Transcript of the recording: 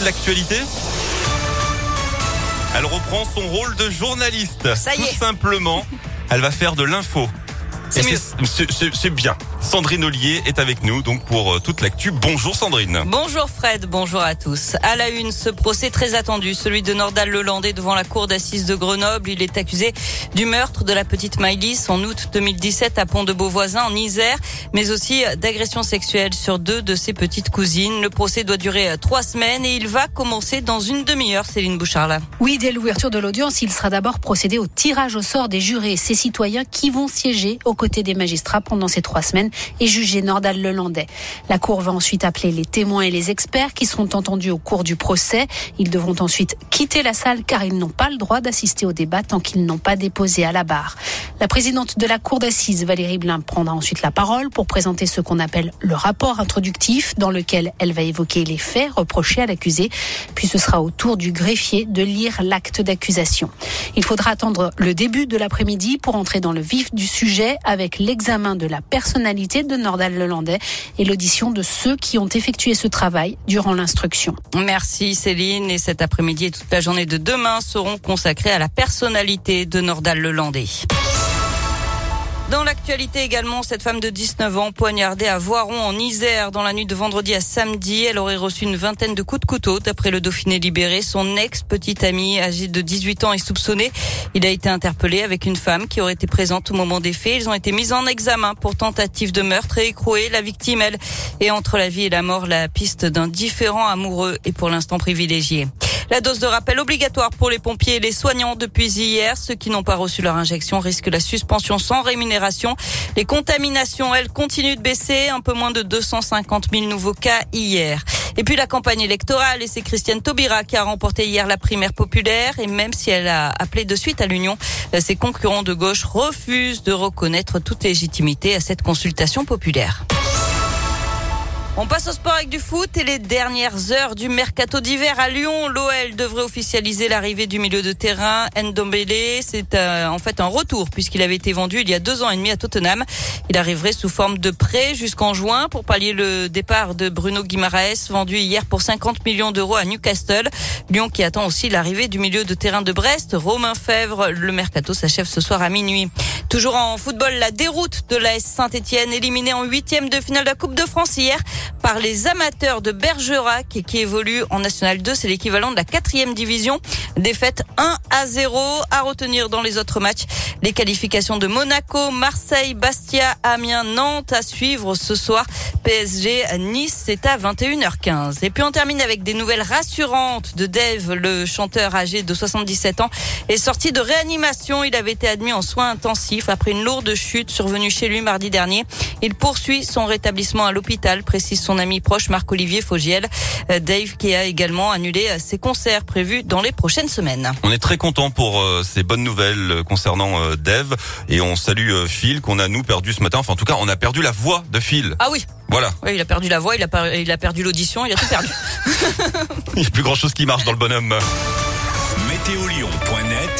toute l'actualité Elle reprend son rôle de journaliste. Ça y Tout simplement, elle va faire de l'info. C'est bien. Sandrine Ollier est avec nous donc pour euh, toute l'actu. Bonjour Sandrine. Bonjour Fred, bonjour à tous. À la une, ce procès très attendu, celui de Nordal Lelandais devant la cour d'assises de Grenoble. Il est accusé du meurtre de la petite Maïlis en août 2017 à Pont-de-Beauvoisin en Isère, mais aussi d'agression sexuelle sur deux de ses petites cousines. Le procès doit durer euh, trois semaines et il va commencer dans une demi-heure, Céline Bouchard-là. Oui, dès l'ouverture de l'audience, il sera d'abord procédé au tirage au sort des jurés, ces citoyens qui vont siéger aux côtés des magistrats pendant ces trois semaines et juger Nordal Lelandais. La Cour va ensuite appeler les témoins et les experts qui seront entendus au cours du procès. Ils devront ensuite quitter la salle car ils n'ont pas le droit d'assister au débat tant qu'ils n'ont pas déposé à la barre. La présidente de la Cour d'assises, Valérie Blin, prendra ensuite la parole pour présenter ce qu'on appelle le rapport introductif dans lequel elle va évoquer les faits reprochés à l'accusé. Puis ce sera au tour du greffier de lire l'acte d'accusation. Il faudra attendre le début de l'après-midi pour entrer dans le vif du sujet avec l'examen de la personnalité de Nordal Lelandais et l'audition de ceux qui ont effectué ce travail durant l'instruction. Merci Céline. Et cet après-midi et toute la journée de demain seront consacrés à la personnalité de Nordal Lelandais. Dans l'actualité également, cette femme de 19 ans poignardée à Voiron en Isère dans la nuit de vendredi à samedi. Elle aurait reçu une vingtaine de coups de couteau. D'après le Dauphiné libéré, son ex-petite amie âgée de 18 ans est soupçonné. Il a été interpellé avec une femme qui aurait été présente au moment des faits. Ils ont été mis en examen pour tentative de meurtre et écroué. La victime, elle, est entre la vie et la mort. La piste d'un différent amoureux est pour l'instant privilégiée. La dose de rappel obligatoire pour les pompiers et les soignants depuis hier. Ceux qui n'ont pas reçu leur injection risquent la suspension sans rémunération. Les contaminations, elles, continuent de baisser. Un peu moins de 250 000 nouveaux cas hier. Et puis la campagne électorale, et c'est Christiane Taubira qui a remporté hier la primaire populaire. Et même si elle a appelé de suite à l'union, euh, ses concurrents de gauche refusent de reconnaître toute légitimité à cette consultation populaire. On passe au sport avec du foot et les dernières heures du mercato d'hiver à Lyon. L'OL devrait officialiser l'arrivée du milieu de terrain Ndombele. C'est euh, en fait un retour puisqu'il avait été vendu il y a deux ans et demi à Tottenham. Il arriverait sous forme de prêt jusqu'en juin pour pallier le départ de Bruno Guimaraes, vendu hier pour 50 millions d'euros à Newcastle. Lyon qui attend aussi l'arrivée du milieu de terrain de Brest, Romain Fèvre. Le mercato s'achève ce soir à minuit. Toujours en football, la déroute de l'AS Saint-Etienne, éliminée en huitième de finale de la Coupe de France hier par les amateurs de Bergerac qui évoluent en National 2. C'est l'équivalent de la quatrième division. Défaite 1 à 0 à retenir dans les autres matchs. Les qualifications de Monaco, Marseille, Bastia, Amiens, Nantes à suivre ce soir. PSG, Nice, c'est à 21h15. Et puis on termine avec des nouvelles rassurantes de Dave, le chanteur âgé de 77 ans, est sorti de réanimation. Il avait été admis en soins intensifs après une lourde chute survenue chez lui mardi dernier. Il poursuit son rétablissement à l'hôpital, précise son ami proche Marc-Olivier Fogiel. Euh, Dave qui a également annulé euh, ses concerts prévus dans les prochaines semaines. On est très content pour euh, ces bonnes nouvelles concernant Dave et on salue Phil qu'on a nous perdu ce matin. Enfin en tout cas on a perdu la voix de Phil. Ah oui, Voilà. oui il a perdu la voix, il a, il a perdu l'audition, il a tout perdu. Il n'y a plus grand chose qui marche dans le bonhomme. Météolion.net